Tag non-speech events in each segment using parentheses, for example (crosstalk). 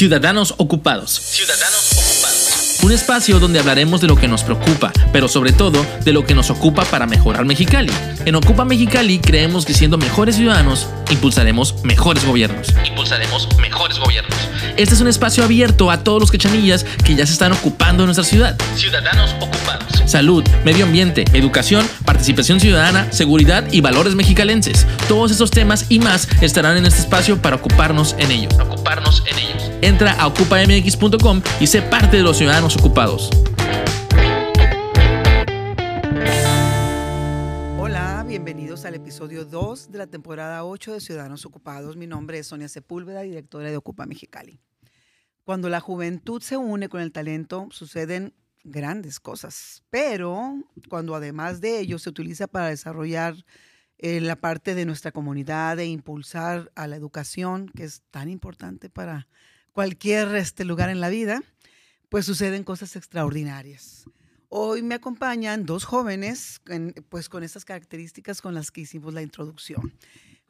Ciudadanos Ocupados. Ciudadanos Ocupados. Un espacio donde hablaremos de lo que nos preocupa, pero sobre todo de lo que nos ocupa para mejorar Mexicali. En Ocupa Mexicali creemos que siendo mejores ciudadanos, impulsaremos mejores gobiernos. Impulsaremos mejores gobiernos. Este es un espacio abierto a todos los quechanillas que ya se están ocupando de nuestra ciudad. Ciudadanos Ocupados. Salud, medio ambiente, educación, participación ciudadana, seguridad y valores mexicalenses. Todos esos temas y más estarán en este espacio para ocuparnos en ellos. Ocuparnos en ellos. Entra a ocupamx.com y sé parte de los ciudadanos ocupados. Hola, bienvenidos al episodio 2 de la temporada 8 de Ciudadanos Ocupados. Mi nombre es Sonia Sepúlveda, directora de Ocupa Mexicali. Cuando la juventud se une con el talento, suceden grandes cosas, pero cuando además de ello se utiliza para desarrollar eh, la parte de nuestra comunidad e impulsar a la educación, que es tan importante para cualquier este, lugar en la vida, pues suceden cosas extraordinarias. Hoy me acompañan dos jóvenes, en- pues con estas características con las que hicimos la introducción.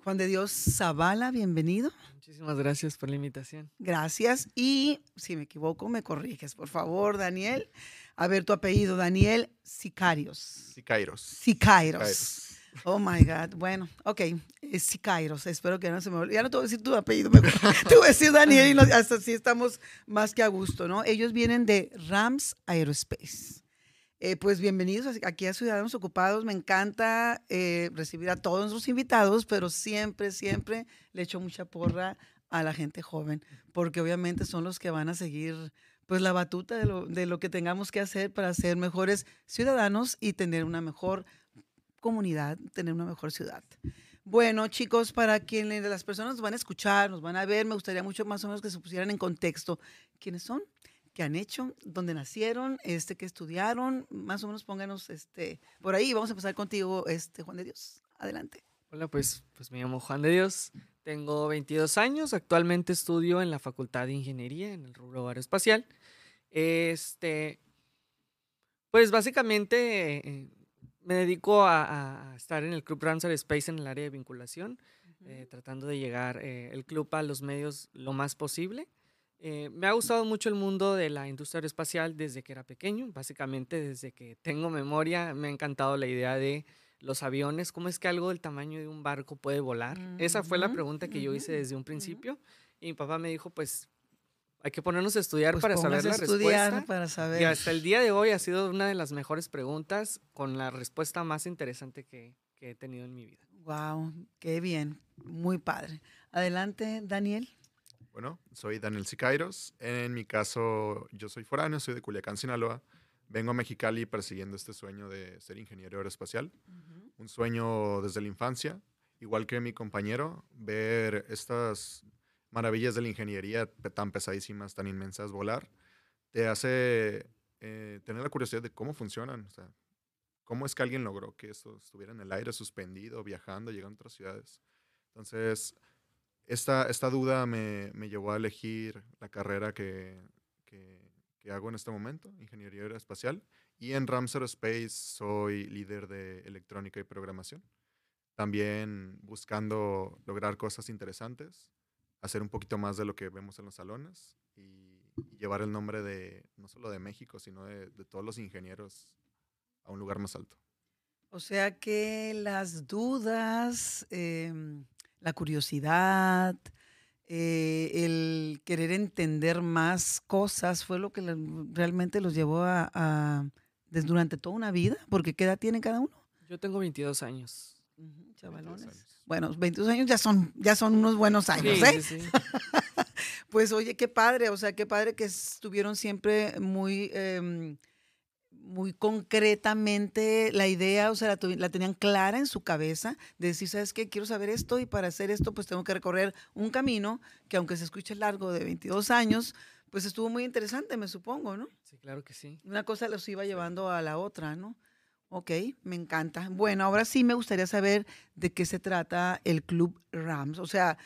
Juan de Dios Zavala, bienvenido. Muchísimas gracias por la invitación. Gracias. Y si me equivoco, me corriges, por favor, Daniel. A ver tu apellido, Daniel Sicarios. Sicairos. Sicairos. Sicairos. Oh my God. Bueno, ok. Es Sicairos. Espero que no se me olvide. Ya no te voy a decir tu apellido mejor. (laughs) te voy a decir Daniel y hasta así estamos más que a gusto, ¿no? Ellos vienen de Rams Aerospace. Eh, pues bienvenidos aquí a Ciudadanos Ocupados. Me encanta eh, recibir a todos nuestros invitados, pero siempre, siempre le echo mucha porra a la gente joven, porque obviamente son los que van a seguir pues la batuta de lo, de lo que tengamos que hacer para ser mejores ciudadanos y tener una mejor comunidad, tener una mejor ciudad. Bueno, chicos, para quienes las personas nos van a escuchar, nos van a ver, me gustaría mucho más o menos que se pusieran en contexto quiénes son, qué han hecho, dónde nacieron, este, qué estudiaron, más o menos pónganos este, por ahí. Vamos a empezar contigo, este, Juan de Dios. Adelante. Hola, pues, pues me llamo Juan de Dios, tengo 22 años, actualmente estudio en la Facultad de Ingeniería en el rubro aeroespacial. Este, pues básicamente eh, me dedico a, a estar en el Club Ramsar Space en el área de vinculación, eh, tratando de llegar eh, el club a los medios lo más posible. Eh, me ha gustado mucho el mundo de la industria aeroespacial desde que era pequeño, básicamente desde que tengo memoria me ha encantado la idea de los aviones, cómo es que algo del tamaño de un barco puede volar. Esa fue la pregunta que yo hice desde un principio y mi papá me dijo, pues hay que ponernos a estudiar Pues para saber la respuesta. para Y saber. hasta el día de hoy ha sido una de las mejores preguntas con la respuesta más interesante que, que he tenido en mi vida. Wow, qué bien, muy padre. Adelante, Daniel. Bueno, soy Daniel Sicairos. En mi caso, yo soy foráneo, soy de Culiacán, Sinaloa. Vengo a Mexicali persiguiendo este sueño de ser ingeniero aeroespacial. Un sueño desde la infancia, igual que mi compañero, ver estas maravillas de la ingeniería tan pesadísimas, tan inmensas, volar, te hace eh, tener la curiosidad de cómo funcionan. Cómo es que alguien logró que esto estuviera en el aire, suspendido, viajando, llegando a otras ciudades. Entonces, esta, esta duda me, me llevó a elegir la carrera que, que, que hago en este momento, ingeniería aeroespacial. Y en Rams Aerospace soy líder de electrónica y programación. También buscando lograr cosas interesantes, hacer un poquito más de lo que vemos en los salones y, y llevar el nombre de no solo de México, sino de, de todos los ingenieros a un lugar más alto. O sea que las dudas, em, la curiosidad, eh, el querer entender más cosas fue lo que realmente los llevó a, a- des- durante toda una vida, porque ¿qué edad tienen cada uno? Yo tengo 22 años. Ujú, 22 Chavalones. años. Bueno, 22 años ya son, ya son unos buenos años, Sí, ¿eh? sí, sí. (laughs) Pues oye, qué padre, o sea, qué padre que estuvieron siempre muy, em, muy concretamente la idea, o sea, la, la tenían clara en su cabeza de decir, ¿sabes qué? Quiero saber esto y para hacer esto pues tengo que recorrer un camino que aunque se escuche largo de 22 años, pues estuvo muy interesante, me supongo, ¿no? Sí, claro que sí. Una cosa los iba llevando a la otra, ¿no? Ok, me encanta. Bueno, ahora sí me gustaría saber de qué se trata el Club Rams. O sea,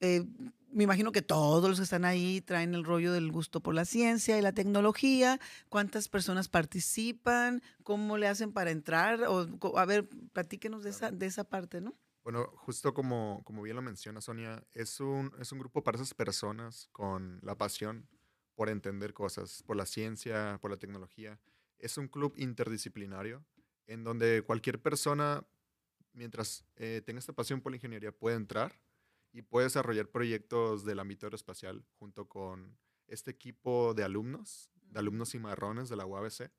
eh, me imagino que todos los que están ahí traen el rollo del gusto por la ciencia y la tecnología. ¿Cuántas personas participan? ¿Cómo le hacen para entrar? O, a ver, platíquenos de esa, de esa parte, ¿no? Bueno, justo como, como bien lo menciona Sonia, es un, es un grupo para esas personas con la pasión por entender cosas, por la ciencia, por la tecnología. Es un club interdisciplinario en donde cualquier persona, mientras eh, tenga esta pasión por la ingeniería, puede entrar y puede desarrollar proyectos del ámbito aeroespacial junto con este equipo de alumnos, de alumnos cimarrones de la UABC,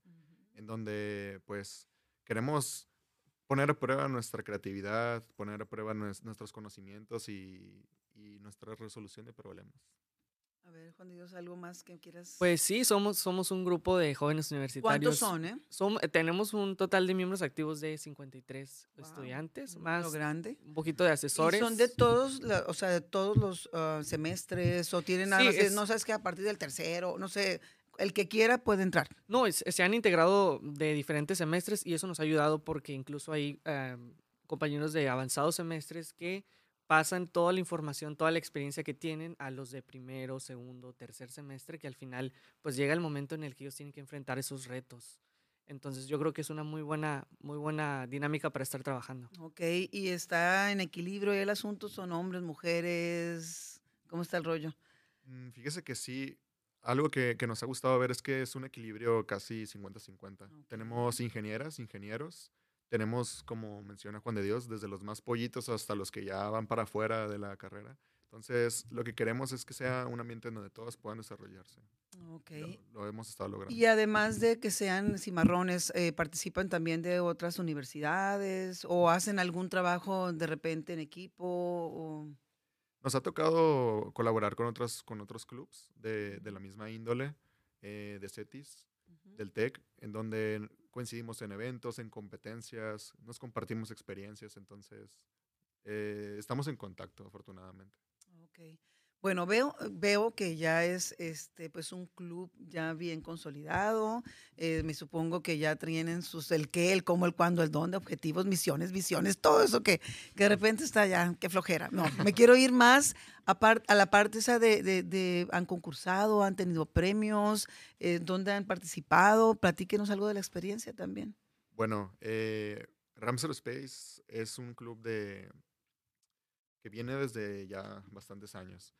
en donde pues queremos poner a prueba nuestra creatividad, poner a prueba nuestros conocimientos y, y nuestra resolución de problemas. A ver, Juan Dios, ¿algo más que quieras? Pues sí, somos, somos un grupo de jóvenes universitarios. ¿Cuántos son, eh? eh tenemos un total de miembros activos de 53 estudiantes, más grande. un poquito de asesores. ¿Y son de todos, o sea, de todos los ah, semestres o tienen nada no sabes que a partir del tercero, no sé, el que quiera puede entrar. No, se han integrado de diferentes semestres y eso nos ha ayudado porque incluso hay em, compañeros de avanzados semestres que pasan toda la información, toda la experiencia que tienen a los de primero, segundo, tercer semestre, que al final pues llega el momento en el que ellos tienen que enfrentar esos retos. Entonces yo creo que es una muy buena, muy buena dinámica para estar trabajando. Ok, y está en equilibrio el asunto, son hombres, mujeres, ¿cómo está el rollo? Mm, fíjese que sí, algo que, que, nos ha gustado ver es que es un equilibrio casi 50-50. Tenemos ingenieras, ingenieros, tenemos, como menciona Juan de Dios, desde los más pollitos hasta los que ya van para afuera de la carrera. Entonces, lo que queremos es que sea un ambiente en donde todos puedan desarrollarse. Ok. Lo, hemos estado logrando. Y además de que sean cimarrones, eh, ¿participan también de otras universidades o hacen algún trabajo de repente en equipo? Nos ha tocado colaborar con, otros con otros clubs de, de la misma índole, eh, de CETIS, del TEC, en donde coincidimos en eventos, en competencias, nos compartimos experiencias, entonces eh, estamos en contacto, afortunadamente. Bueno, veo, veo que ya es este, pues un club ya bien consolidado. Eh, me supongo que ya tienen sus el qué, el cómo, el cuándo, el dónde, objetivos, misiones, visiones, todo eso que, que de repente está ya, qué flojera. No, (laughs) me quiero ir más a, a la parte esa de, de, han concursado, han tenido premios, eh, dónde han participado. Platíquenos algo de la experiencia también. Bueno, eh, Ramsar Space es un club de que viene desde ya bastantes años.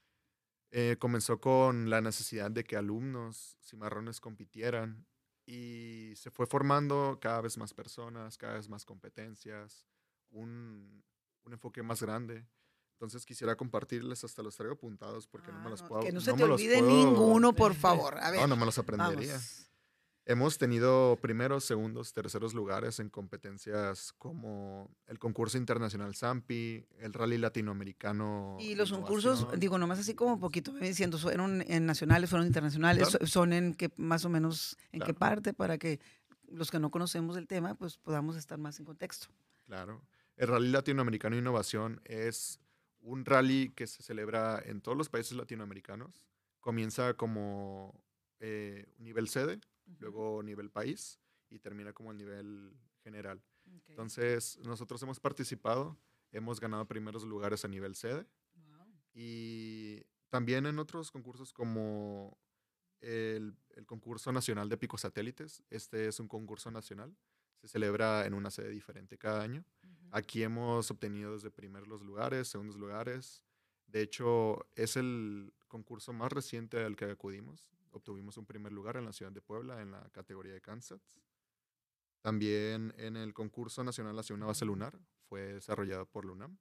Eh, comenzó con la necesidad de que alumnos cimarrones compitieran y se fue formando cada vez más personas, cada vez más competencias, un, un enfoque más grande. Entonces quisiera compartirles, hasta los traigo apuntados porque no me los ah, puedo. Que no se te olvide ninguno, por favor. A ver, no, no me los aprendería. Hemos tenido primeros, segundos, terceros lugares en competencias como el concurso internacional SAMPI, el rally latinoamericano. Y los concursos, digo, nomás así como poquito me diciendo, fueron en nacionales, fueron internacionales, son en qué, más o menos en qué parte para que los que no conocemos el tema, pues podamos estar más en contexto. Claro. El rally latinoamericano innovación es un rally que se celebra en todos los países latinoamericanos. Comienza como eh, nivel sede, luego nivel país y termina como el nivel general. Entonces, nosotros hemos participado, hemos ganado primeros lugares a nivel sede y también en otros concursos como el, el, concurso nacional de picos satélites. Este es un concurso nacional, se celebra en una sede diferente cada año. Aquí hemos obtenido desde primeros lugares, segundos lugares. De hecho, es el concurso más reciente al que acudimos obtuvimos un primer lugar en la ciudad de Puebla en la categoría de Kansas. También en el concurso nacional hacia una base lunar fue desarrollado por Lunam.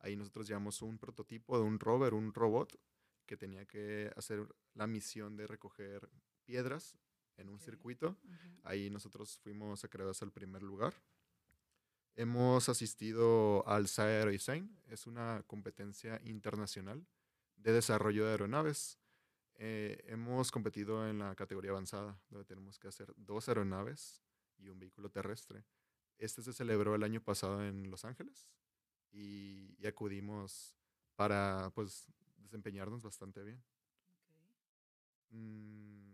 Ahí nosotros llevamos un prototipo de un rover, un robot que tenía que hacer la misión de recoger piedras en un circuito. Ahí nosotros fuimos acreedores al primer lugar. Hemos asistido al SAE Design, es una competencia internacional de desarrollo de aeronaves. Eh, hemos competido en la categoría avanzada, donde tenemos que hacer dos aeronaves y un vehículo terrestre. Este se celebró el año pasado en Los Ángeles y, acudimos para pues desempeñarnos bastante bien. Mm,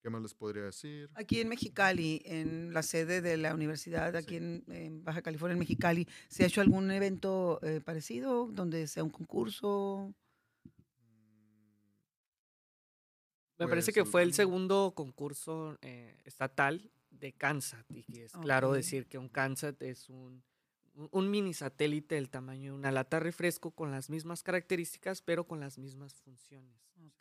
¿Qué más les podría decir? Aquí en Mexicali, en la sede de la universidad, aquí en, Baja California, en Mexicali, ¿se ha hecho algún evento eh, parecido donde sea un concurso? Me parece que fue el segundo concurso eh, estatal de Kansas. Y es claro decir que un Kansas es un, un mini satélite del tamaño de una lata de refresco con las mismas características, pero con las mismas funciones.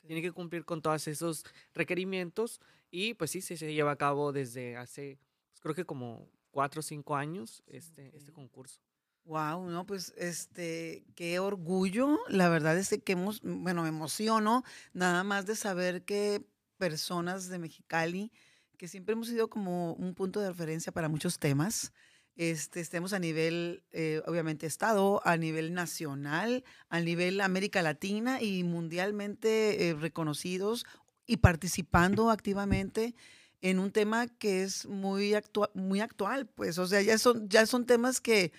Tiene que cumplir con todos esos requerimientos y pues sí, se lleva a cabo desde hace, pues, creo que como cuatro o cinco años este, este concurso. Wow, no, pues este, qué orgullo. La verdad es que hemos, bueno, me emociono nada más de saber que personas de Mexicali, que siempre hemos sido como un punto de referencia para muchos temas, este, estemos a nivel, eh, obviamente, Estado, a nivel nacional, a nivel América Latina y mundialmente eh, reconocidos y participando activamente en un tema que es muy, muy actual, pues, o sea, ya son, ya son temas que,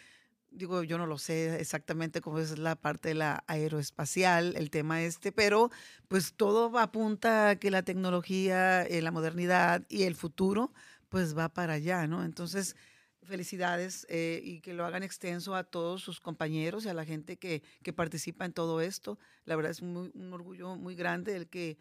digo, yo no lo sé exactamente cómo es la parte de la aeroespacial, el tema este, pero pues todo apunta a que la tecnología, eh, la modernidad y el futuro, pues va para allá, ¿no? Entonces, felicidades eh, y que lo hagan extenso a todos sus compañeros y a la gente que, que participa en todo esto. La verdad es un orgullo muy grande el que,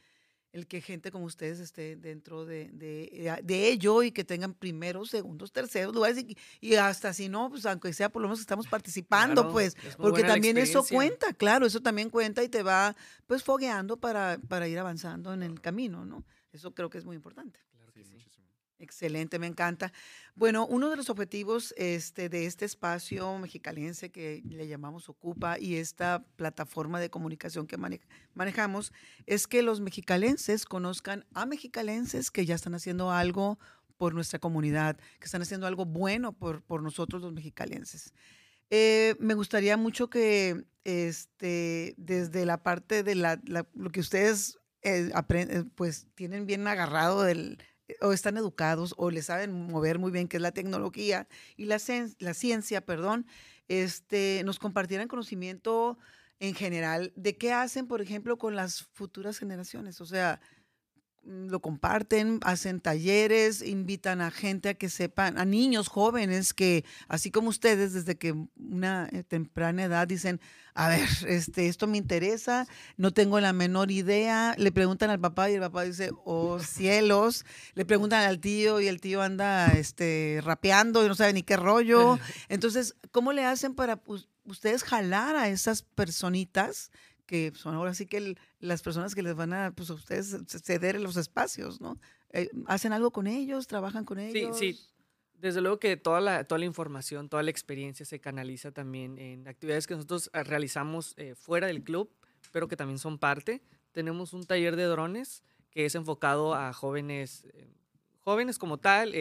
el que gente como ustedes esté dentro de, de, de ello y que tengan primeros, segundos, terceros lugares y, y, hasta si no, pues aunque sea por lo menos estamos participando, pues, porque también eso cuenta, claro, eso también cuenta y te va pues fogueando para, para ir avanzando en el camino, ¿no? Eso creo que es muy importante. Excelente, me encanta. Bueno, uno de los objetivos este, de este espacio mexicalense que le llamamos Ocupa y esta plataforma de comunicación que manejamos es que los mexicalenses conozcan a mexicalenses que ya están haciendo algo por nuestra comunidad, que están haciendo algo bueno por, por nosotros los mexicalenses. Eh, me gustaría mucho que este, desde la parte de la, lo que ustedes eh, aprenden, pues tienen bien agarrado del, o están educados o le saben mover muy bien, que es la tecnología y la, la ciencia, perdón, este, nos compartieran conocimiento en general de qué hacen, por ejemplo, con las futuras generaciones. O sea, lo comparten, hacen talleres, invitan a gente a que sepan, a niños jóvenes que, así como ustedes, desde que una eh, temprana edad dicen, a ver, este, esto me interesa, no tengo la menor idea, le preguntan al papá y el papá dice, oh cielos, le preguntan al tío y el tío anda este, rapeando y no sabe ni qué rollo. (laughs) Entonces, ¿cómo le hacen para ustedes jalar a esas personitas? Que son ahora sí que las personas que les van a, pues a ustedes ceder los espacios, ¿no? Eh, ¿Hacen algo con ellos? ¿Trabajan con ellos? Sí, sí. Desde luego que toda la, toda la información, toda la experiencia se canaliza también en actividades que nosotros eh, realizamos eh, fuera del club, pero que también son parte. Tenemos un taller de drones que es enfocado a jóvenes, jóvenes como tal,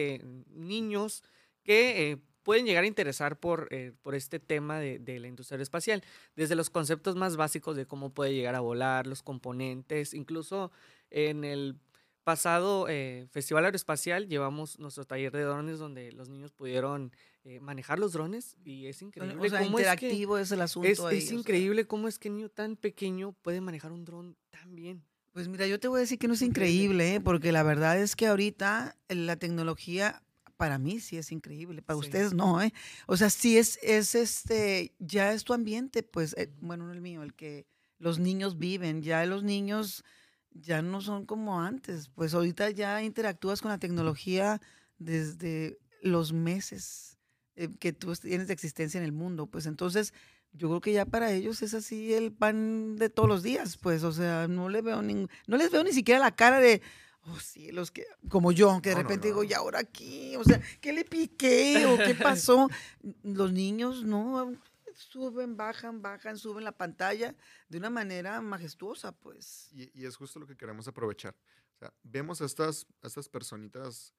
niños que pueden llegar a interesar por, eh, por este tema de, de, la industria espacial, desde los conceptos más básicos de cómo puede llegar a volar, los componentes, incluso en el pasado eh, Festival Aeroespacial llevamos nuestro taller de drones donde los niños pudieron eh, manejar los drones y es increíble. O sea, interactivo es, el asunto. Es, increíble cómo es que un niño tan pequeño puede manejar un dron tan bien. Pues mira, yo te voy a decir que no es increíble, porque la verdad es que ahorita la tecnología para mí sí es increíble, para ustedes no, ¿eh? O sea, sí es, es este, ya es tu ambiente, pues, eh, bueno, no el mío, el que los niños viven, ya los niños ya no son como antes, pues ahorita ya interactúas con la tecnología desde los meses eh, que tú tienes de existencia en el mundo, pues entonces yo creo que ya para ellos es así el pan de todos los días, pues, o sea, no le veo no les veo ni siquiera la cara de, oh cielos, que, como yo, que de repente digo, ¿y ahora aquí? O sea, ¿qué le piqué o qué pasó? (laughs) Los niños no suben, bajan, bajan, suben la pantalla de una manera majestuosa, pues. Y, es justo lo que queremos aprovechar. O sea, vemos a estas, estas personitas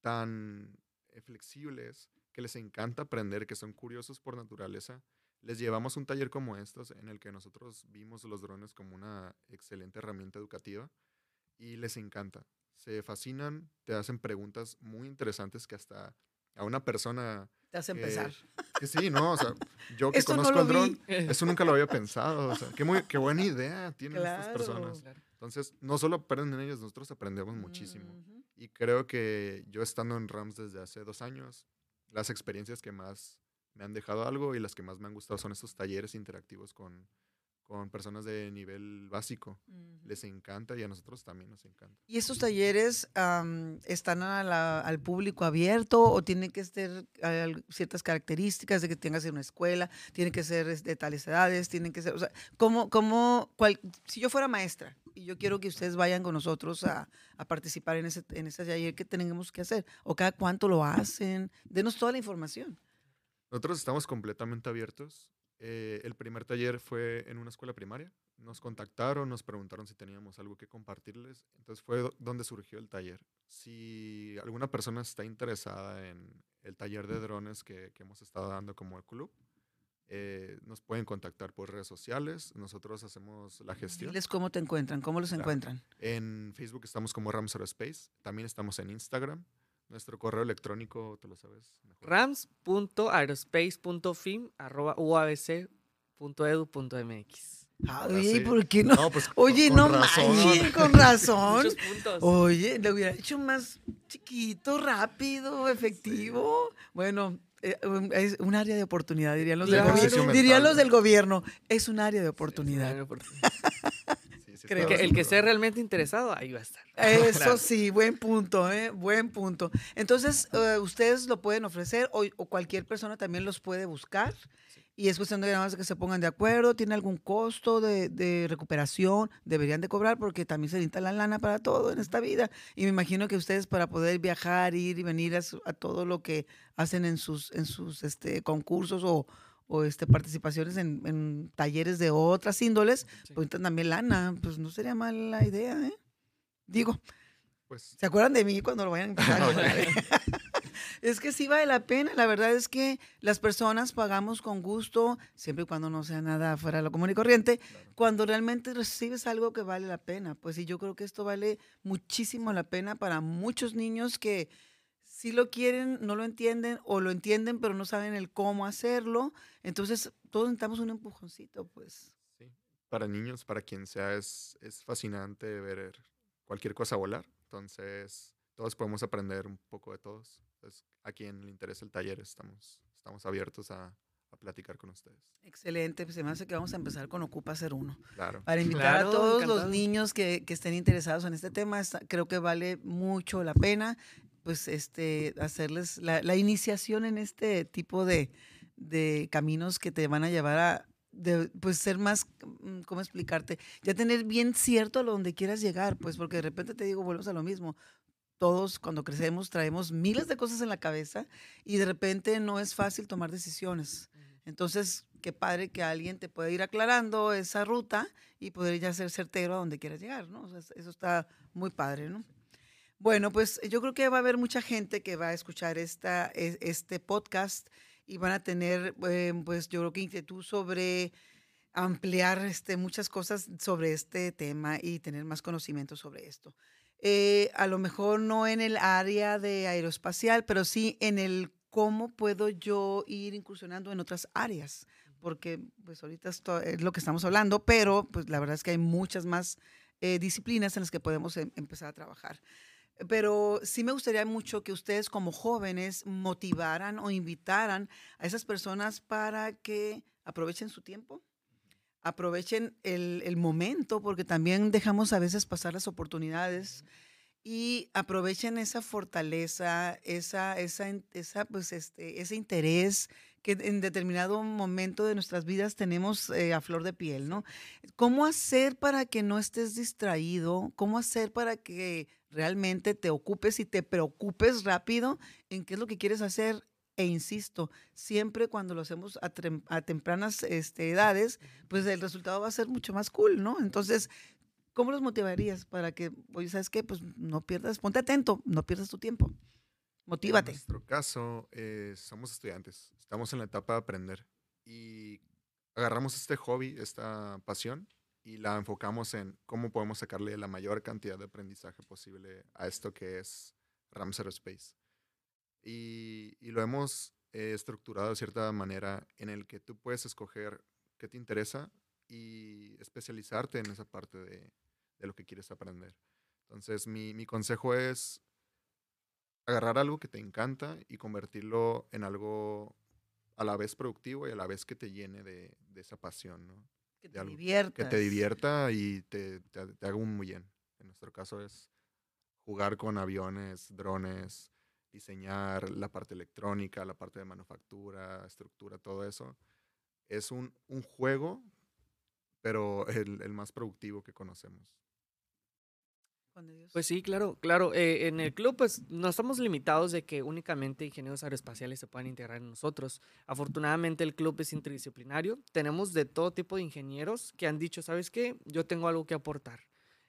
tan eh, flexibles que les encanta aprender, que son curiosos por naturaleza. Les llevamos un taller como estos en el que nosotros vimos los drones como una excelente herramienta educativa y les encanta. Se fascinan, te hacen preguntas muy interesantes que hasta a una persona... Te hace empezar. Que sí, ¿no? O sea, yo que conozco el dron, (laughs) eso nunca lo había pensado. O sea, qué, muy, qué buena idea tienen estas personas. Entonces, no solo aprenden ellos, nosotros aprendemos muchísimo. Y creo que yo estando en Rams desde hace dos años, las experiencias que más me han dejado algo y las que más me han gustado son estos talleres interactivos con, con personas de nivel básico. Les encanta y a nosotros también nos encanta. ¿Y estos talleres están al público abierto o tienen que ser ciertas características de que tengas en una escuela, tienen que ser de tales edades, tienen que ser, o sea, ¿cómo, cómo, cual, si yo fuera maestra y yo quiero que ustedes vayan con nosotros a, a participar en ese, en ese taller, ¿qué tenemos que hacer? ¿O cada cuánto lo hacen? Denos toda la información. Nosotros estamos completamente abiertos. Eh, el primer taller fue en una escuela primaria. Nos contactaron, nos preguntaron si teníamos algo que compartirles. Entonces fue donde surgió el taller. Si alguna persona está interesada en el taller de drones que, que hemos estado dando como el club, eh, nos pueden contactar por redes sociales. Nosotros hacemos la gestión. Diles cómo te encuentran, cómo los encuentran. En Facebook estamos como Rams Space. También estamos en Instagram. Nuestro correo electrónico, ¿te lo sabes? rams.aerospace.film.uabc.edu.mx. Oye, ¿por qué no? pues, Oye, no manches, con (laughs) razón. Oye, le hubiera hecho más chiquito, rápido, efectivo. Bueno, eh, es un área de oportunidad, dirían los, del, gobierno. dirían los del gobierno. Es un área de oportunidad. (laughs) Creo. El que, el que esté realmente interesado, ahí va a estar. (laughs) Eso sí, buen punto, ¿eh? buen punto. Entonces, eh, ustedes lo pueden ofrecer o, cualquier persona también los puede buscar. Y es cuestión de que se pongan de acuerdo. ¿Tiene algún costo de, recuperación? Deberían de cobrar porque también se necesita la lana para todo en esta vida. Y me imagino que ustedes para poder viajar, ir y venir a, todo lo que hacen en sus, en sus este, concursos o, o este, participaciones en, talleres de otras índoles, pues también lana, pues no sería mala idea, ¿eh? Digo, pues, ¿se acuerdan de mí cuando lo vayan a empezar? (laughs) (laughs) es que sí vale la pena, la verdad es que las personas pagamos con gusto, siempre y cuando no sea nada fuera de lo común y corriente, cuando realmente recibes algo que vale la pena, pues y yo creo que esto vale muchísimo la pena para muchos niños que si lo quieren, no lo entienden o lo entienden pero no saben el cómo hacerlo. Entonces, todos necesitamos un empujoncito, pues. Sí, para niños, para quien sea, es, es fascinante ver cualquier cosa volar. Entonces, todos podemos aprender un poco de todos. Entonces, a quien le interese el taller, estamos, estamos abiertos a, a platicar con ustedes. Excelente, pues se me hace que vamos a empezar con Ocupa Ser Uno. Claro. Para invitar a todos los niños que, que, estén interesados en este tema, creo que vale mucho la pena pues este, hacerles la, la iniciación en este tipo de, de, caminos que te van a llevar a de, pues ser más, mm, ¿cómo explicarte? Ya tener bien cierto a donde quieras llegar, pues porque de repente te digo, volvemos a lo mismo. Todos cuando crecemos traemos miles de cosas en la cabeza y de repente no es fácil tomar decisiones. Entonces, qué padre que alguien te pueda ir aclarando esa ruta y poder ya ser certero a donde quieras llegar, ¿no? eso está muy padre, ¿no? Bueno, pues yo creo que va a haber mucha gente que va a escuchar esta, e, este podcast y van a tener, eh, pues yo creo que inquietud sobre ampliar este, muchas cosas sobre este tema y tener más conocimiento sobre esto. Eh, a lo mejor no en el área de aeroespacial, pero sí en el cómo puedo yo ir incursionando en otras áreas, porque pues ahorita esto es lo que estamos hablando, pero pues la verdad es que hay muchas más eh, disciplinas en las que podemos em, empezar a trabajar. Pero sí me gustaría mucho que ustedes como jóvenes motivaran o invitaran a esas personas para que aprovechen su tiempo, aprovechen el, momento, porque también dejamos a veces pasar las oportunidades y aprovechen esa fortaleza, esa, esa, esa, pues este, ese interés que en determinado momento de nuestras vidas tenemos eh, a flor de piel, ¿no? ¿Cómo hacer para que no estés distraído? ¿Cómo hacer para que realmente te ocupes y te preocupes rápido en qué es lo que quieres hacer. E insisto, siempre cuando lo hacemos a, tempranas este, edades, pues el resultado va a ser mucho más cool, ¿no? Entonces, ¿cómo los motivarías para que, oye, ¿sabes qué? Pues no pierdas, ponte atento, no pierdas tu tiempo. Motívate. En nuestro caso, eh, somos estudiantes, estamos en la etapa de aprender y agarramos este hobby, esta pasión y la enfocamos en cómo podemos sacarle la mayor cantidad de aprendizaje posible a esto que es Rams Aerospace. Y, y lo hemos eh, estructurado de cierta manera en el que tú puedes escoger qué te interesa y especializarte en esa parte de, de lo que quieres aprender. Entonces, mi, mi, consejo es agarrar algo que te encanta y convertirlo en algo a la vez productivo y a la vez que te llene de, de esa pasión, ¿no? Que te divierta. Que te divierta y te, te, te haga un muy bien. En nuestro caso es jugar con aviones, drones, diseñar la parte electrónica, la parte de manufactura, estructura, todo eso. Es un, un juego, pero el, el, más productivo que conocemos. Pues sí, claro, claro. Eh, en el club, pues no estamos limitados de que únicamente ingenieros aeroespaciales se puedan integrar en nosotros. Afortunadamente, el club es interdisciplinario. Tenemos de todo tipo de ingenieros que han dicho, ¿sabes qué? Yo tengo algo que aportar.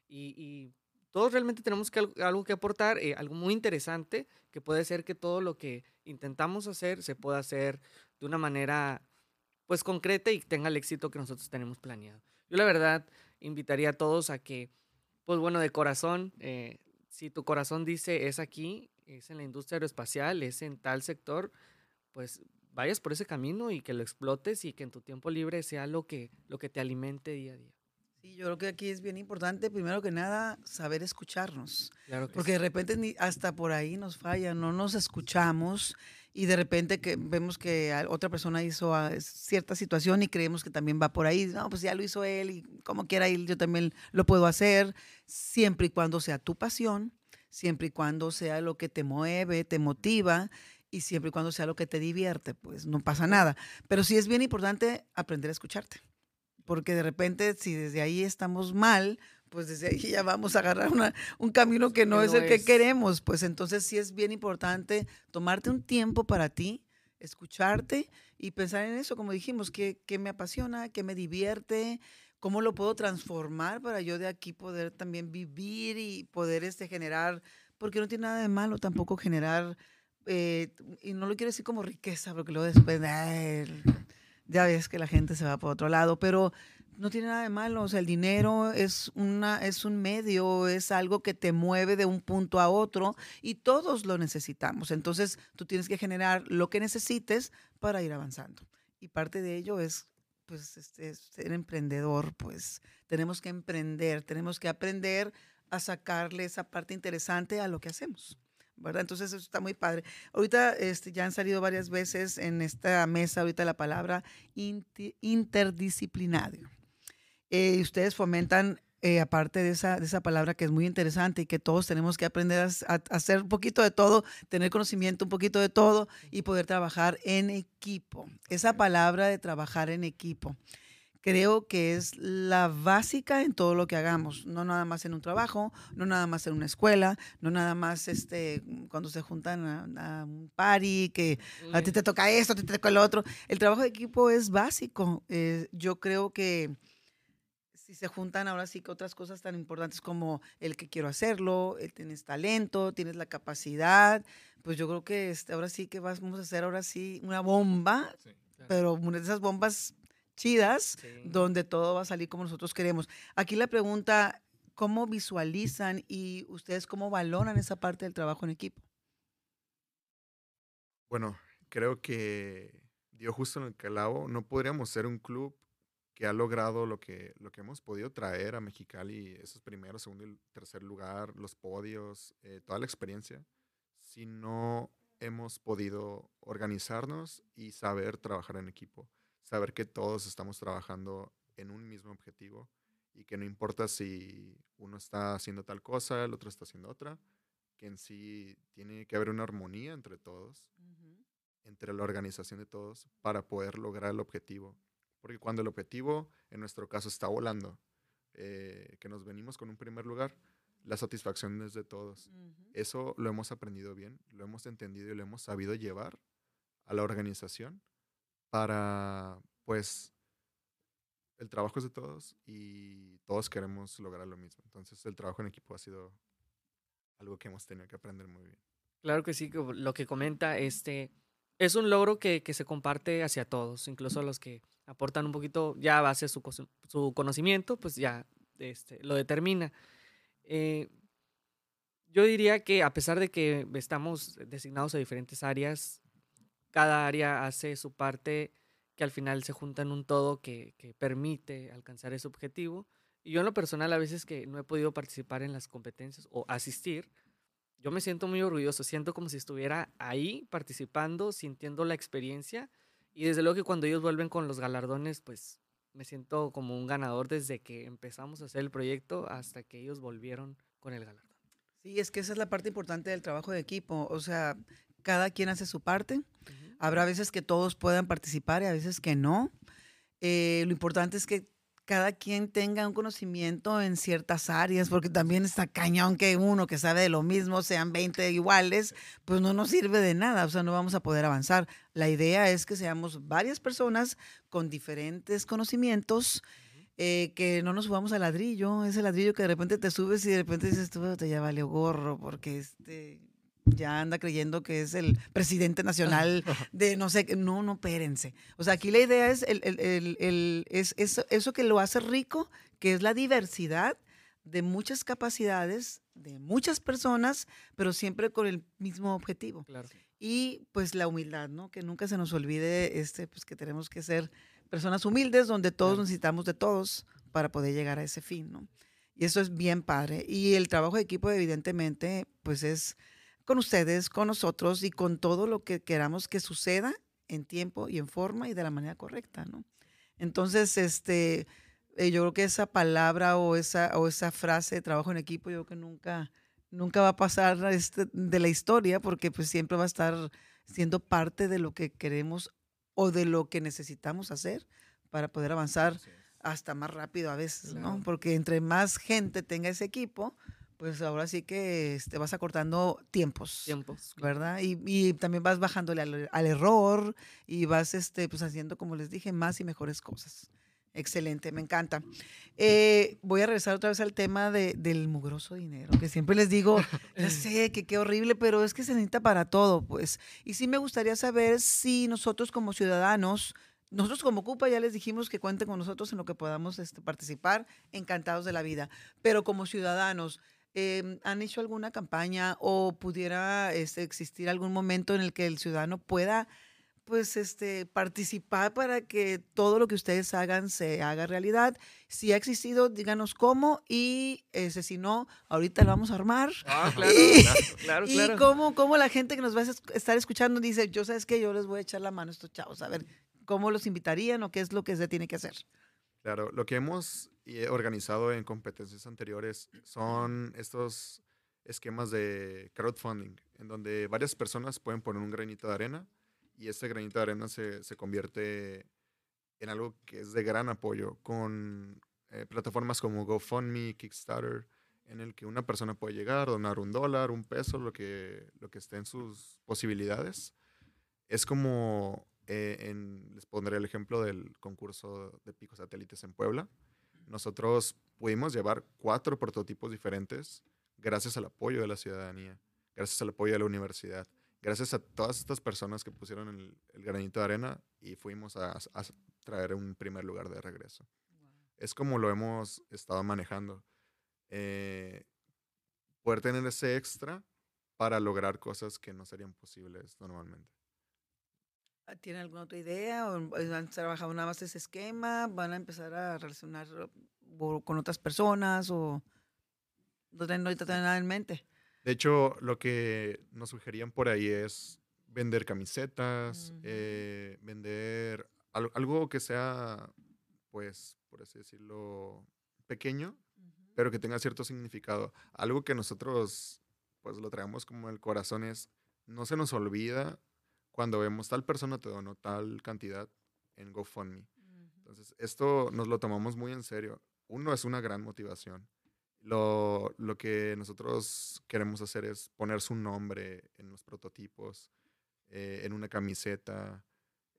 Y, todos realmente tenemos que, algo que aportar, eh, algo muy interesante, que puede ser que todo lo que intentamos hacer se pueda hacer de una manera pues concreta y tenga el éxito que nosotros tenemos planeado. Yo la verdad invitaría a todos a que, pues bueno, de corazón, eh, si tu corazón dice es aquí, es en la industria aeroespacial, es en tal sector, pues vayas por ese camino y que lo explotes y que en tu tiempo libre sea lo que, lo que te alimente día a día. Sí, yo creo que aquí es bien importante, primero que nada, saber escucharnos. Claro que Porque sí. de repente ni hasta por ahí nos falla, no nos escuchamos y de repente que vemos que otra persona hizo cierta situación y creemos que también va por ahí. No, pues ya lo hizo él y como quiera él, yo también lo puedo hacer, siempre y cuando sea tu pasión, siempre y cuando sea lo que te mueve, te motiva y siempre y cuando sea lo que te divierte, pues no pasa nada. Pero sí es bien importante aprender a escucharte porque de repente si desde ahí estamos mal, pues desde ahí ya vamos a agarrar una, un camino que no, que no es el es. que queremos. Pues entonces sí es bien importante tomarte un tiempo para ti, escucharte y pensar en eso, como dijimos, qué, qué me apasiona, qué me divierte, cómo lo puedo transformar para yo de aquí poder también vivir y poder este, generar, porque no tiene nada de malo tampoco generar, eh, y no lo quiero decir como riqueza, porque luego después... Ay, ya ves que la gente se va por otro lado, pero no tiene nada de malo, o sea, el dinero es, una, es un medio, es algo que te mueve de un punto a otro y todos lo necesitamos. Entonces, tú tienes que generar lo que necesites para ir avanzando. Y parte de ello es, pues, este, ser emprendedor, pues, tenemos que emprender, tenemos que aprender a sacarle esa parte interesante a lo que hacemos. ¿verdad? Entonces eso está muy padre. Ahorita este, ya han salido varias veces en esta mesa, ahorita la palabra inter, interdisciplinario. Eh, ustedes fomentan, eh, aparte de esa, de esa palabra que es muy interesante y que todos tenemos que aprender a, a, hacer un poquito de todo, tener conocimiento un poquito de todo y poder trabajar en equipo. Esa palabra de trabajar en equipo creo que es la básica en todo lo que hagamos, no nada más en un trabajo, no nada más en una escuela, no nada más este, cuando se juntan a, a un party, que a ti te toca esto, a ti te toca lo otro. El trabajo de equipo es básico. Eh, yo creo que si se juntan ahora sí que otras cosas tan importantes como el que quiero hacerlo, el tienes talento, tienes la capacidad, pues yo creo que este, ahora sí que vamos a hacer ahora sí una bomba, sí, claro. pero una de esas bombas chidas, sí. donde todo va a salir como nosotros queremos. Aquí la pregunta, ¿cómo visualizan y ustedes cómo valoran esa parte del trabajo en equipo? Bueno, creo que dio justo en el calabo. No podríamos ser un club que ha logrado lo que, lo que hemos podido traer a Mexicali, esos primeros, segundo y tercer lugar, los podios, eh, toda la experiencia, si no hemos podido organizarnos y saber trabajar en equipo saber que todos estamos trabajando en un mismo objetivo y que no importa si uno está haciendo tal cosa, el otro está haciendo otra, que en sí tiene que haber una armonía entre todos, uh -huh. entre la organización de todos, para poder lograr el objetivo. Porque cuando el objetivo, en nuestro caso, está volando, eh, que nos venimos con un primer lugar, la satisfacción es de todos. Uh -huh. Eso lo hemos aprendido bien, lo hemos entendido y lo hemos sabido llevar a la organización para, pues, el trabajo es de todos y todos queremos lograr lo mismo. Entonces, el trabajo en equipo ha sido algo que hemos tenido que aprender muy bien. Claro que sí, lo que comenta, este, es un logro que, que se comparte hacia todos, incluso los que aportan un poquito ya a base su, su conocimiento, pues ya este, lo determina. Eh, yo diría que a pesar de que estamos designados a diferentes áreas, cada área hace su parte que al final se junta en un todo que, que, permite alcanzar ese objetivo. Y yo en lo personal a veces que no he podido participar en las competencias o asistir, yo me siento muy orgulloso, siento como si estuviera ahí participando, sintiendo la experiencia y desde luego que cuando ellos vuelven con los galardones, pues me siento como un ganador desde que empezamos a hacer el proyecto hasta que ellos volvieron con el galardón. Sí, es que esa es la parte importante del trabajo de equipo. O sea, cada quien hace su parte. Habrá veces que todos puedan participar y a veces que no. Eh, lo importante es que cada quien tenga un conocimiento en ciertas áreas, porque también está cañón que uno que sabe de lo mismo, sean 20 iguales, pues no nos sirve de nada, o sea, no vamos a poder avanzar. La idea es que seamos varias personas con diferentes conocimientos, eh, que no nos subamos al ladrillo, ese ladrillo que de repente te subes y de repente dices, tú te ya valió gorro, porque este ya anda creyendo que es el presidente nacional de no sé qué. No, no, pérense. O sea, aquí la idea es, el, el, el, es eso, eso que lo hace rico, que es la diversidad de muchas capacidades, de muchas personas, pero siempre con el mismo objetivo. Claro. Y pues la humildad, ¿no? Que nunca se nos olvide este, pues que tenemos que ser personas humildes donde todos Claro. necesitamos de todos para poder llegar a ese fin, ¿no? Y eso es bien padre. Y el trabajo de equipo, evidentemente, pues es con ustedes, con nosotros y con todo lo que queramos que suceda en tiempo y en forma y de la manera correcta, ¿no? Entonces, este, eh, yo creo que esa palabra o esa, o esa frase de trabajo en equipo, yo creo que nunca, nunca va a pasar este, de la historia porque pues siempre va a estar siendo parte de lo que queremos o de lo que necesitamos hacer para poder avanzar hasta más rápido a veces, ¿no? Porque entre más gente tenga ese equipo, pues ahora sí que este, vas acortando tiempos. Tiempos. ¿verdad? Y, y también vas bajándole al, al error y vas este, pues haciendo, como les dije, más y mejores cosas. Excelente, me encanta. Eh, voy a regresar otra vez al tema de- del mugroso dinero, que siempre les digo, ya (laughs) sé que qué horrible, pero es que se necesita para todo, pues. Y sí me gustaría saber si nosotros como ciudadanos, nosotros como CUPA ya les dijimos que cuenten con nosotros en lo que podamos este, participar, encantados de la vida, pero como ciudadanos, eh, ¿han hecho alguna campaña o pudiera este, existir algún momento en el que el ciudadano pueda pues este participar para que todo lo que ustedes hagan se haga realidad. Si ha existido, díganos cómo y ese, si no, ahorita lo vamos a armar. Ah, (laughs) claro, Y- claro, y claro. cómo, cómo la gente que nos va a es- estar escuchando dice, yo sabes que yo les voy a echar la mano a estos chavos, a ver cómo los invitarían o qué es lo que se tiene que hacer. Claro, lo que hemos eh, organizado en competencias anteriores son estos esquemas de crowdfunding, en donde varias personas pueden poner un granito de arena y este granito de arena se, se convierte en algo que es de gran apoyo con eh, plataformas como GoFundMe, Kickstarter, en el que una persona puede llegar, donar un dólar, un peso, lo que, lo que esté en sus posibilidades. Es como, eh, en- les pondré el ejemplo del concurso de picos satélites en Puebla. Nosotros pudimos llevar cuatro prototipos diferentes gracias al apoyo de la ciudadanía, gracias al apoyo de la universidad, gracias a todas estas personas que pusieron el, el granito de arena y fuimos a, a traer un primer lugar de regreso. Es como lo hemos estado manejando. Eh, poder tener ese extra para lograr cosas que no serían posibles normalmente. ¿Tienen alguna otra idea? ¿O han trabajado nada más ese esquema? ¿Van a empezar a relacionar con otras personas? ¿O no tienen ahorita nada en mente? De hecho, lo que nos sugerían por ahí es vender camisetas, eh, vender al- algo que sea, pues, por así decirlo, pequeño, pero que tenga cierto significado. Algo que nosotros, pues, lo traemos como el corazón es, no se nos olvida cuando vemos tal persona te donó tal cantidad en GoFundMe. Entonces, esto nos lo tomamos muy en serio. Uno es una gran motivación. Lo, lo que nosotros queremos hacer es poner su nombre en los prototipos, eh, en una camiseta.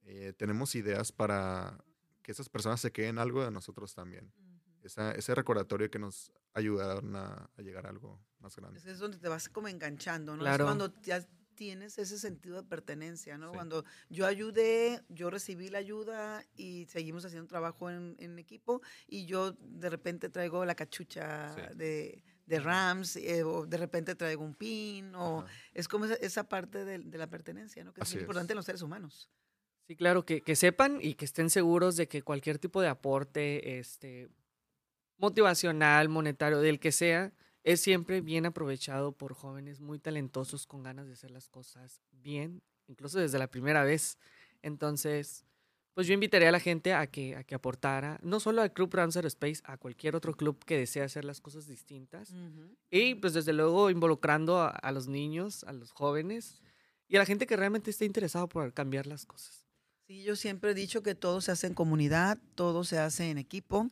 Eh, tenemos ideas para que esas personas se queden algo de nosotros también. Esa- ese recordatorio que nos ayudaron a, a llegar a algo más grande. Es donde te vas como enganchando, ¿no? Claro. Es cuando ya tienes ese sentido de pertenencia, ¿no? Sí. Cuando yo ayudé, yo recibí la ayuda y seguimos haciendo trabajo en, en equipo y yo de repente traigo la cachucha Sí. de, de Rams eh, o de repente traigo un pin o Ajá. es como esa, esa parte de, de la pertenencia, ¿no? Que es Así es. importante en los seres humanos. Sí, claro, que, que sepan y que estén seguros de que cualquier tipo de aporte este, motivacional, monetario, del que sea, es siempre bien aprovechado por jóvenes muy talentosos con ganas de hacer las cosas bien, incluso desde la primera vez. Entonces, pues yo invitaría a la gente a que, a que aportara, no solo al Club Ramsar Space, a cualquier otro club que desee hacer las cosas distintas. Y pues desde luego involucrando a, a, los niños, a los jóvenes y a la gente que realmente esté interesado por cambiar las cosas. Sí, yo siempre he dicho que todo se hace en comunidad, todo se hace en equipo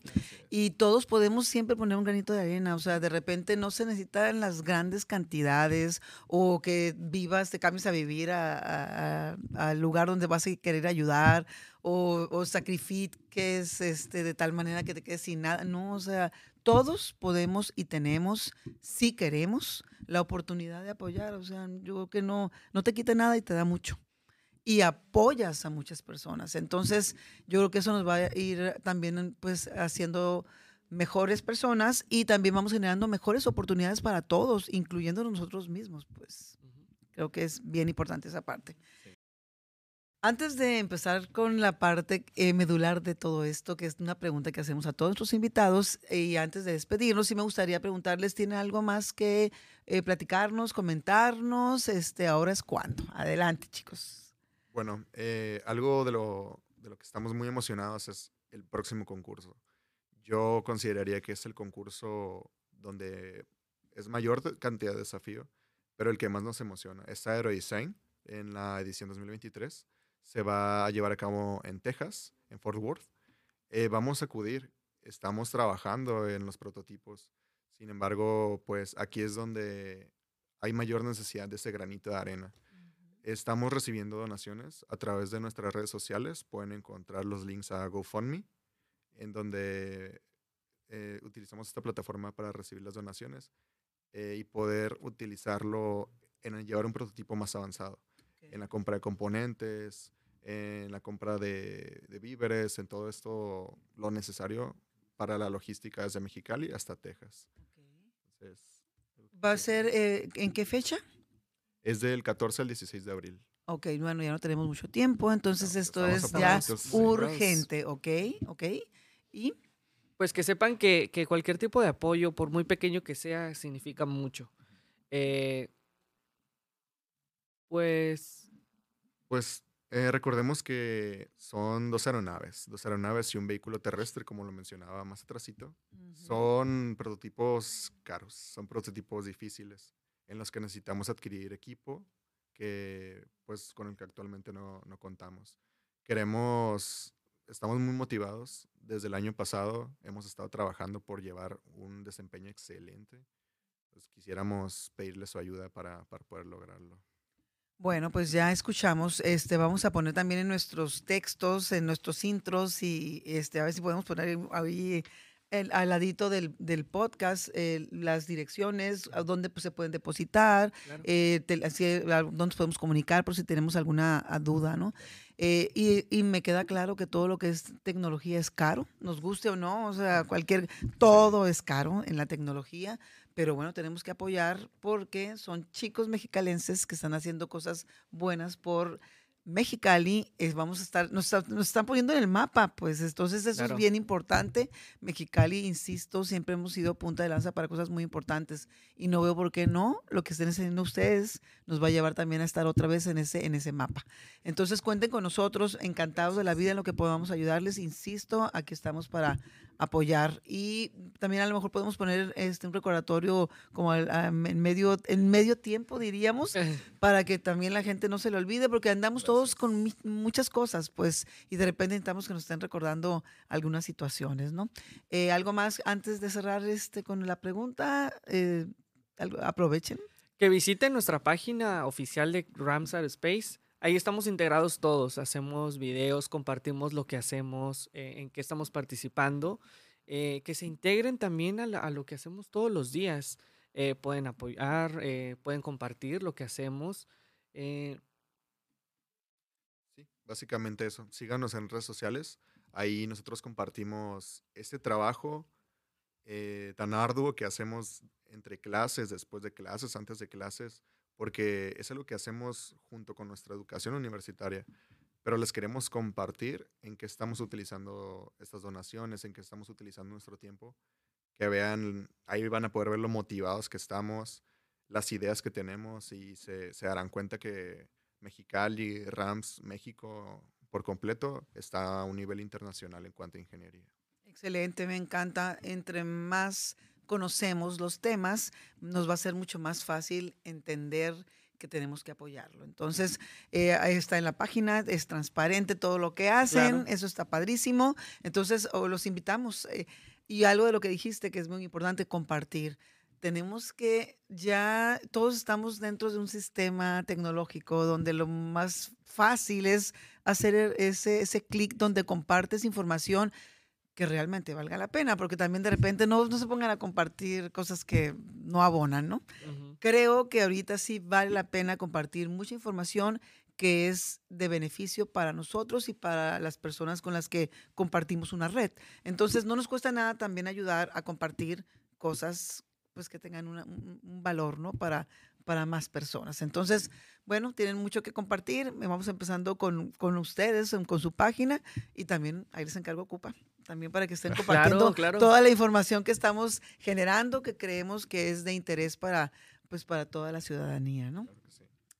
y todos podemos siempre poner un granito de arena. O sea, de repente no se necesitan las grandes cantidades o que vivas, te cambies a vivir al lugar donde vas a querer ayudar o, o sacrifiques este, de tal manera que te quedes sin nada. No, o sea, todos podemos y tenemos, si queremos, la oportunidad de apoyar. O sea, yo creo que no, no te quita nada y te da mucho y apoyas a muchas personas. Entonces, yo creo que eso nos va a ir también pues haciendo mejores personas y también vamos generando mejores oportunidades para todos, incluyendo nosotros mismos, pues. Creo que es bien importante esa parte. Antes de empezar con la parte eh, medular de todo esto, que es una pregunta que hacemos a todos nuestros invitados, y antes de despedirnos, sí me gustaría preguntarles, ¿tiene algo más que eh, platicarnos, comentarnos? Este, ahora es cuando. Adelante, chicos. Bueno, eh, algo de lo, de lo que estamos muy emocionados es el próximo concurso. Yo consideraría que es el concurso donde es mayor cantidad de desafío, pero el que más nos emociona. Es Aerodesign en la edición 2023. Se va a llevar a cabo en Texas, en Fort Worth. Eh, vamos a acudir. Estamos trabajando en los prototipos. Sin embargo, pues aquí es donde hay mayor necesidad de ese granito de arena. Estamos recibiendo donaciones a través de nuestras redes sociales. Pueden encontrar los links a GoFundMe, en donde eh, utilizamos esta plataforma para recibir las donaciones eh, y poder utilizarlo en llevar un prototipo más avanzado, en la compra de componentes, en la compra de, víveres, en todo esto lo necesario para la logística desde Mexicali hasta Texas. ¿Va a ser eh, en qué fecha? Es del 14 al 16 de abril. Ok, bueno, ya no tenemos mucho tiempo, entonces esto es ya urgente, ¿ok? ¿Ok? Y... Pues que sepan que, que, cualquier tipo de apoyo, por muy pequeño que sea, significa mucho. Eh, pues... Pues eh, recordemos que son dos aeronaves, dos aeronaves y un vehículo terrestre, como lo mencionaba más atrásito. Son prototipos caros, son prototipos difíciles en los que necesitamos adquirir equipo que pues con el que actualmente no, no contamos. Queremos, estamos muy motivados. Desde el año pasado hemos estado trabajando por llevar un desempeño excelente. Pues quisiéramos pedirle su ayuda para, para poder lograrlo. Bueno, pues ya escuchamos. Este, vamos a poner también en nuestros textos, en nuestros intros y este, a ver si podemos poner ahí el, al ladito del, del podcast, eh, las direcciones, a dónde pues, se pueden depositar, eh, dónde podemos comunicar por si tenemos alguna duda, ¿no? Eh, y, y, me queda claro que todo lo que es tecnología es caro, nos guste o no, o sea, cualquier, todo es caro en la tecnología, pero bueno, tenemos que apoyar porque son chicos mexicalenses que están haciendo cosas buenas por Mexicali, vamos a estar, nos, están poniendo en el mapa, pues entonces eso es bien importante. Mexicali, insisto, siempre hemos sido punta de lanza para cosas muy importantes y no veo por qué no, lo que estén haciendo ustedes nos va a llevar también a estar otra vez en ese, en ese mapa. Entonces cuenten con nosotros, encantados de la vida en lo que podamos ayudarles, insisto, aquí estamos para apoyar y también a lo mejor podemos poner este un recordatorio como en medio en medio tiempo diríamos para que también la gente no se le olvide porque andamos todos con muchas cosas pues y de repente necesitamos que nos estén recordando algunas situaciones no eh, algo más antes de cerrar este con la pregunta eh, aprovechen. Que visiten nuestra página oficial de Ramsar Space Ahí estamos integrados todos, hacemos videos, compartimos lo que hacemos, eh, en qué estamos participando, eh, que se integren también a, lo que hacemos todos los días. Eh, pueden apoyar, pueden compartir lo que hacemos. Sí, básicamente eso. Síganos en redes sociales. Ahí nosotros compartimos este trabajo tan arduo que hacemos entre clases, después de clases, antes de clases porque es algo que hacemos junto con nuestra educación universitaria, pero les queremos compartir en qué estamos utilizando estas donaciones, en qué estamos utilizando nuestro tiempo, que vean, ahí van a poder ver lo motivados que estamos, las ideas que tenemos y se, se darán cuenta que Mexicali, Rams, México, por completo, está a un nivel internacional en cuanto a ingeniería. Excelente, me encanta. Entre más conocemos los temas, nos va a ser mucho más fácil entender que tenemos que apoyarlo. Entonces, eh, ahí está en la página, es transparente todo lo que hacen, eso está padrísimo. Entonces, los invitamos. Eh, y algo de lo que dijiste que es muy importante, compartir. Tenemos que ya, todos estamos dentro de un sistema tecnológico donde lo más fácil es hacer e, ese, ese clic donde compartes información que realmente valga la pena, porque también de repente no, no se pongan a compartir cosas que no abonan, ¿no? Creo que ahorita sí vale la pena compartir mucha información que es de beneficio para nosotros y para las personas con las que compartimos una red. Entonces, no nos cuesta nada también ayudar a compartir cosas pues que tengan un, valor, ¿no? Para, para más personas. Entonces, bueno, tienen mucho que compartir. Vamos empezando con, con ustedes, con su página y también ahí les encargo Ocupa también para que estén compartiendo toda la información que estamos generando, que creemos que es de interés para, pues, para toda la ciudadanía, ¿no?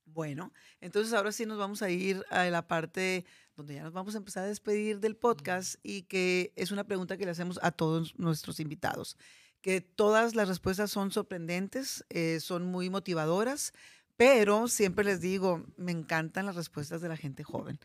Bueno, entonces ahora sí nos vamos a ir a la parte donde ya nos vamos a empezar a despedir del podcast y que es una pregunta que le hacemos a todos nuestros invitados, que todas las respuestas son sorprendentes, eh, son muy motivadoras, pero siempre les digo, me encantan las respuestas de la gente joven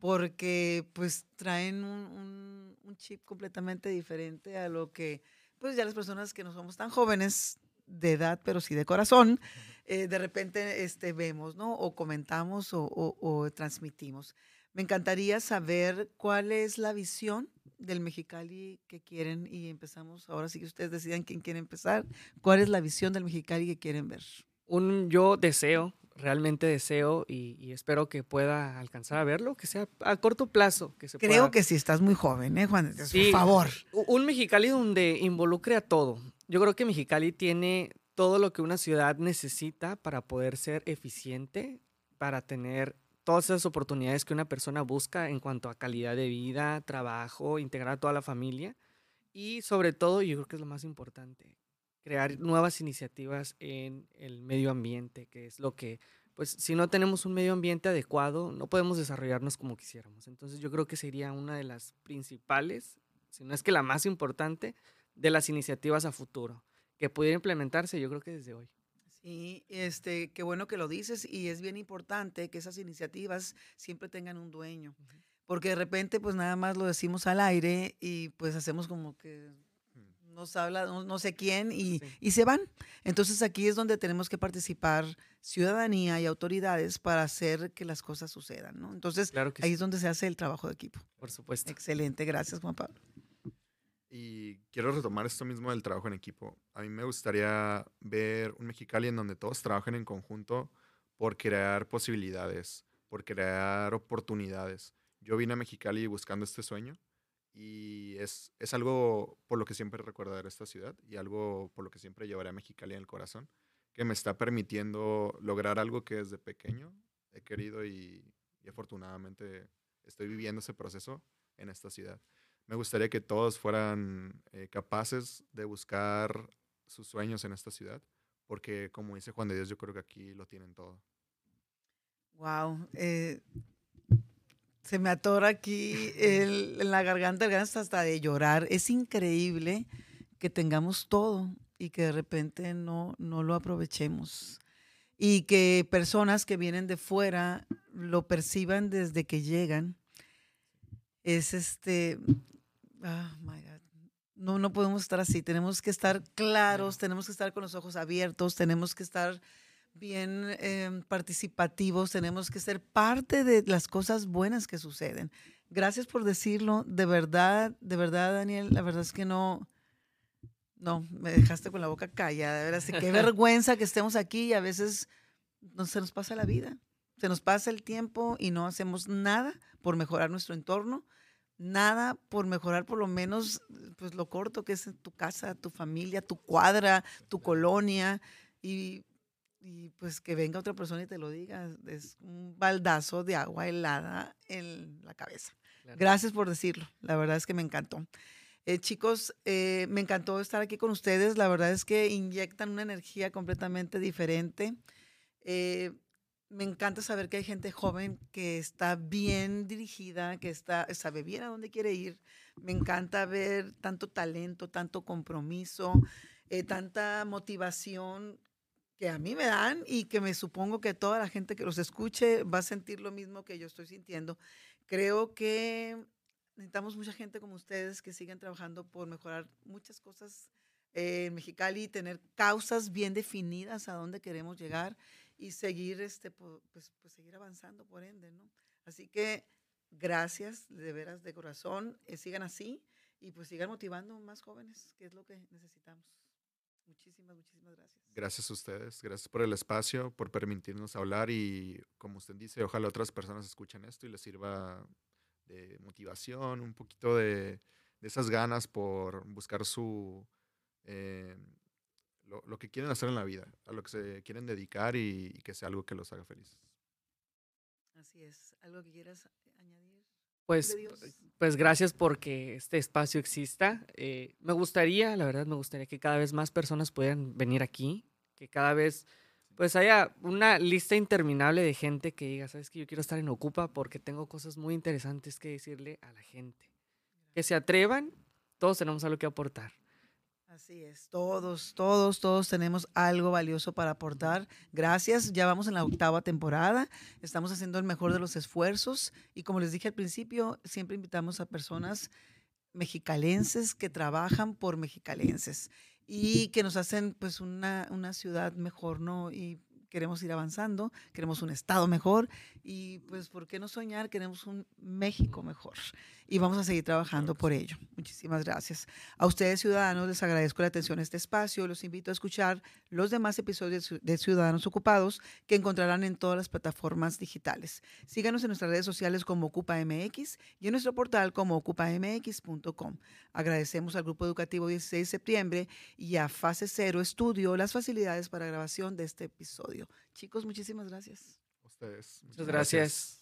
porque pues traen un, chip completamente diferente a lo que pues ya las personas que no somos tan jóvenes de edad, pero sí de corazón, eh, de repente este, vemos, ¿no? O comentamos o, transmitimos. Me encantaría saber cuál es la visión del Mexicali que quieren y empezamos, ahora sí que ustedes decidan quién quiere empezar, cuál es la visión del Mexicali que quieren ver. Un yo deseo realmente deseo y, espero que pueda alcanzar a verlo, que sea a corto plazo. Que se Creo que sí, estás muy joven, ¿eh, Juan? por favor. Un Mexicali donde involucre a todo. Yo creo que Mexicali tiene todo lo que una ciudad necesita para poder ser eficiente, para tener todas esas oportunidades que una persona busca en cuanto a calidad de vida, trabajo, integrar a toda la familia y sobre todo, yo creo que es lo más importante, crear nuevas iniciativas en el medio ambiente, que es lo que, pues si no tenemos un medio ambiente adecuado, no podemos desarrollarnos como quisiéramos. Entonces yo creo que sería una de las principales, si no es que la más importante, de las iniciativas a futuro, que pudiera implementarse yo creo que desde hoy. Sí, este, qué bueno que lo dices y es bien importante que esas iniciativas siempre tengan un dueño, porque de repente pues nada más lo decimos al aire y pues hacemos como que nos habla no, sé quién y, se van. Entonces aquí es donde tenemos que participar ciudadanía y autoridades para hacer que las cosas sucedan, ¿no? Entonces ahí es donde se hace el trabajo de equipo. Por supuesto. Excelente, gracias Juan Pablo. Y quiero retomar esto mismo del trabajo en equipo. A mí me gustaría ver un Mexicali en donde todos trabajen en conjunto por crear posibilidades, por crear oportunidades. Yo vine a Mexicali buscando este sueño y es, es algo por lo que siempre recordaré esta ciudad y algo por lo que siempre llevaré a Mexicali en el corazón, que me está permitiendo lograr algo que desde pequeño he querido y, afortunadamente estoy viviendo ese proceso en esta ciudad. Me gustaría que todos fueran eh, capaces de buscar sus sueños en esta ciudad, porque como dice Juan de Dios, yo creo que aquí lo tienen todo. Wow, eh, se me atora aquí en la garganta, ganas hasta de llorar. Es increíble que tengamos todo y que de repente no, no lo aprovechemos. Y que personas que vienen de fuera lo perciban desde que llegan. Es este, oh my God. No, no podemos estar así. Tenemos que estar claros, tenemos que estar con los ojos abiertos, tenemos que estar bien em, participativos, tenemos que ser parte de las cosas buenas que suceden. Gracias por decirlo, de verdad, de verdad, Daniel, la verdad es que no, no, me dejaste con la boca callada, de verdad, qué (laughs) vergüenza que estemos aquí y a veces no se nos pasa la vida, se nos pasa el tiempo y no hacemos nada por mejorar nuestro entorno, nada por mejorar por lo menos pues lo corto que es tu casa, tu familia, tu cuadra, tu colonia y y pues que venga otra persona y te lo diga, es un baldazo de agua helada en la cabeza. Gracias por decirlo, la verdad es que me encantó. Eh, chicos, eh, me encantó estar aquí con ustedes, la verdad es que inyectan una energía completamente diferente. Eh, me encanta saber que hay gente joven que está bien dirigida, que está, sabe bien a dónde quiere ir. Me encanta ver tanto talento, tanto compromiso, eh, tanta motivación que a mí me dan y que me supongo que toda la gente que los escuche va a sentir lo mismo que yo estoy sintiendo. Creo que necesitamos mucha gente como ustedes que sigan trabajando por mejorar muchas cosas en Mexicali, tener causas bien definidas a dónde queremos llegar y seguir, este, pues, pues seguir avanzando por ende, ¿no? Así que gracias de veras de corazón, eh, sigan así y pues sigan motivando más jóvenes, que es lo que necesitamos. Muchísimas, muchísimas gracias. Gracias a ustedes, gracias por el espacio, por permitirnos hablar y como usted dice, ojalá otras personas escuchen esto y les sirva de motivación, un poquito de, de esas ganas por buscar su, eh, lo, que quieren hacer en la vida, a lo que se quieren dedicar y, que sea algo que los haga felices. Así es. ¿Algo que quieras añadir? Pues, pues gracias porque este espacio exista. Eh, me gustaría, la verdad, me gustaría que cada vez más personas puedan venir aquí, que cada vez pues haya una lista interminable de gente que diga, sabes que yo quiero estar en Ocupa porque tengo cosas muy interesantes que decirle a la gente. Que se atrevan, todos tenemos algo que aportar. Así es, todos, todos, todos tenemos algo valioso para aportar. Gracias, ya vamos en la octava temporada, estamos haciendo el mejor de los esfuerzos y como les dije al principio, siempre invitamos a personas mexicalenses que trabajan por mexicalenses y que nos hacen pues una, una ciudad mejor, ¿no? Y queremos ir avanzando, queremos un Estado mejor y pues, ¿por qué no soñar? Queremos un México mejor y vamos a seguir trabajando por ello. Muchísimas gracias. A ustedes, ciudadanos, les agradezco la atención a este espacio. Los invito a escuchar los demás episodios de Ciudadanos Ocupados que encontrarán en todas las plataformas digitales. Síganos en nuestras redes sociales como OcupaMX y en nuestro portal como ocupamx.com. Agradecemos al Grupo Educativo 16 de septiembre y a Fase Cero Estudio las facilidades para grabación de este episodio. Chicos, muchísimas gracias. ustedes. Muchas gracias.